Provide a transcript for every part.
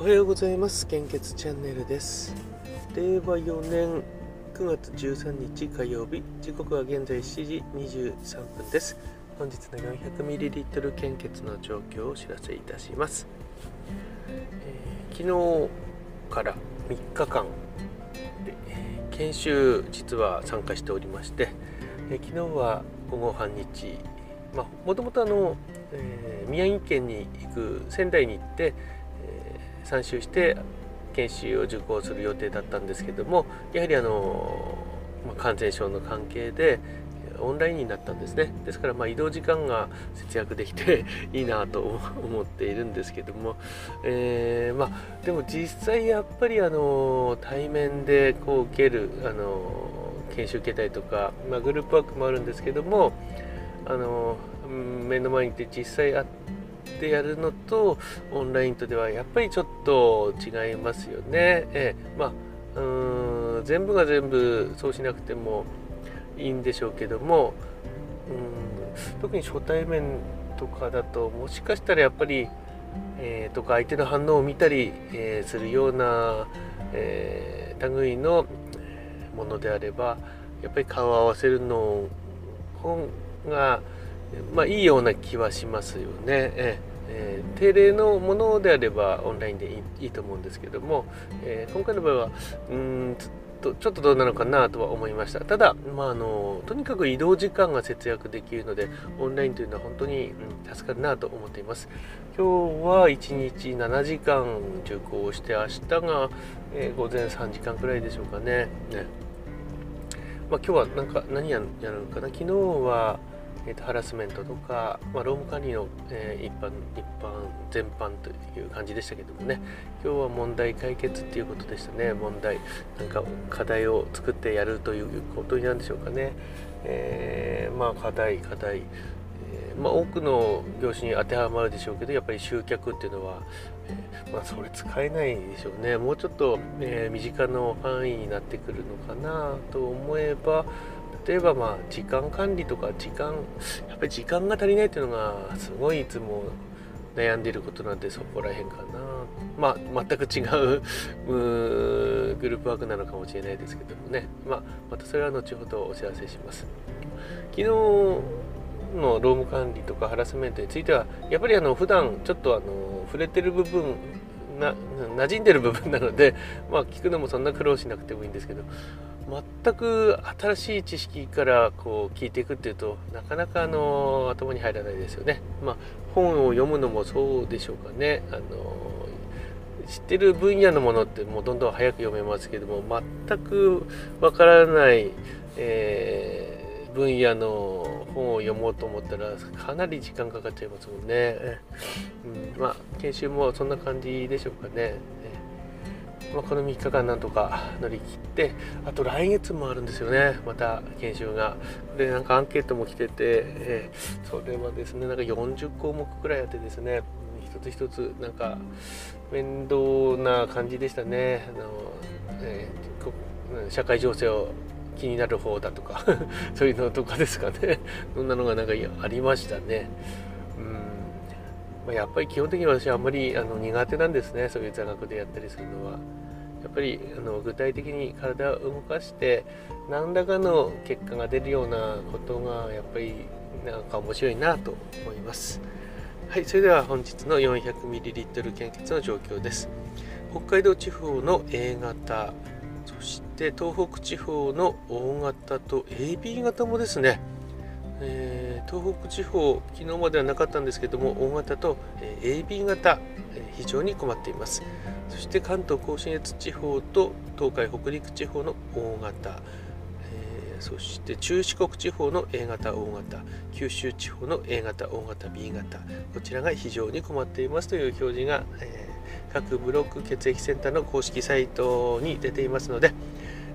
おはようございます。献血チャンネルです。令和4年9月13日火曜日。時刻は現在7時23分です。本日の 400ml 献血の状況をお知らせいたします、えー、昨日から3日間で、えー、研修実は参加しておりまして、えー、昨日は午後半日まあ、もともとあの、え、宮城県に行く仙台に行って、えー、参集して研修を受講する予定だったんですけどもやはりあの、まあ、感染症の関係でオンラインになったんですね。ですからまあ移動時間が節約できて いいなと思っているんですけども、えー、まあ、でも実際やっぱりあの対面でこう受けるあの研修受けたりとか、まあ、グループワークもあるんですけどもあの目の前にいて実際会ってでやるのとオンラインとではやっぱりちょっと違いますよね。ええ、まあうん全部が全部そうしなくてもいいんでしょうけどもうん特に初対面とかだともしかしたらやっぱり、えー、とか相手の反応を見たり、えー、するような、えー、類のものであればやっぱり顔を合わせるのが、まあ、いいような気はしますよね。ええー、定例のものであればオンラインでいいと思うんですけども、えー、今回の場合はうんとちょっとどうなのかなとは思いました。ただ、まあ、あのとにかく移動時間が節約できるのでオンラインというのは本当に、うん、助かるなと思っています。今日は1日7時間受講して明日が、えー、午前3時間くらいでしょうかね。ね。まあ、今日はなんか何やるのかな？昨日はえーと、ハラスメントとか、まあ、労務管理の、えー、一般一般全般という感じでしたけどもね。今日は問題解決っていうことでしたね。問題なんか課題を作ってやるということになるんでしょうかね、えー、まあ課題課題、えー、まあ、多くの業種に当てはまるでしょうけどやっぱり集客っていうのは、えまあ、それ使えないでしょうね。もうちょっと、え身近な範囲になってくるのかなと思えば例えばまあ時間管理とか時間やっぱり時間が足りないっていうのがすごいいつも悩んでいることなんでそこら辺かな。まあ全く違うグループワークなのかもしれないですけどもね、まあ、またそれは後ほどお知らせします。昨日の労務管理とかハラスメントについてはやっぱりあの普段ちょっとあの触れてる部分な馴染んでる部分なのでまあ聞くのもそんな苦労しなくてもいいんですけど全く新しい知識からこう聞いていくっていうとなかなかあの頭に入らないですよね。まあ、本を読むのもそうでしょうかね。あの知ってる分野のものってもうどんどん早く読めますけども全くわからない、えー、分野の本を読もうと思ったらかなり時間かかっちゃいますもんね。うん、まあ研修もそんな感じでしょうかね。まあ、この3日間なんとか乗り切ってあと来月もあるんですよね。また研修が。でなんかアンケートも来てて、えー、それはですねなんか40項目くらいあってですね一つ一つなんか面倒な感じでしたね。あの、えー、社会情勢を気になる方だとか そういうのとかですかね。そんなのがなんかありましたね。うん。まやっぱり基本的に私はあんまりあの苦手なんですね。そういう座学でやったりするのは。やっぱりあの具体的に体を動かして何らかの結果が出るようなことがやっぱりなんか面白いなと思います。はいそれでは本日の 400ml 献血の状況です。北海道地方の A 型そして東北地方の O 型と AB 型もですねえー、東北地方昨日まではなかったんですけども大型と、えー、AB 型、えー、非常に困っています。そして関東甲信越地方と東海北陸地方の大型、えー、そして中四国地方の A 型大型九州地方の A 型大型 B 型こちらが非常に困っています。という表示が、えー、各ブロック血液センターの公式サイトに出ていますので、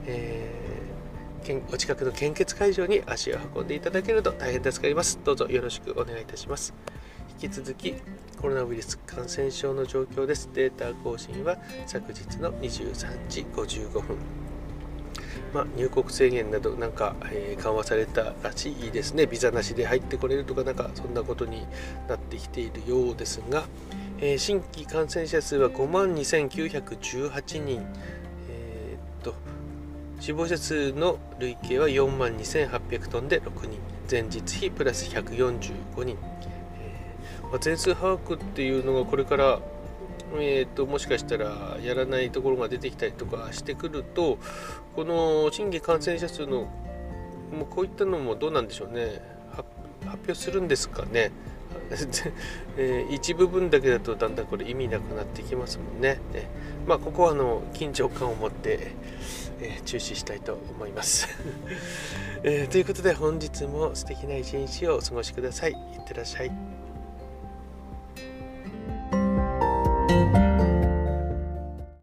えーお近くの献血会場に足を運んでいただけると大変助かります。どうぞよろしくお願いいたします。引き続きコロナウイルス感染症の状況です。データ更新は昨日の23時55分。まあ、入国制限などなんか、えー、緩和されたらしいですね。ビザなしで入ってこれるとかなんかそんなことになってきているようですが、えー、新規感染者数は5万2918人、えー、っと死亡者数の累計は4万2800トンで6人。前日比プラス145人、えーま、全数把握っていうのがこれからえーと、もしかしたらやらないところが出てきたりとかしてくるとこの新規感染者数のもうこういったのもどうなんでしょうね。発表するんですかね。えー、一部分だけだとだんだんこれ意味なくなってきますもんね。えまあここはあの緊張感を持って、えー、注視したいと思います、えー、ということで本日も素敵な一日をお過ごしください。いってらっしゃい。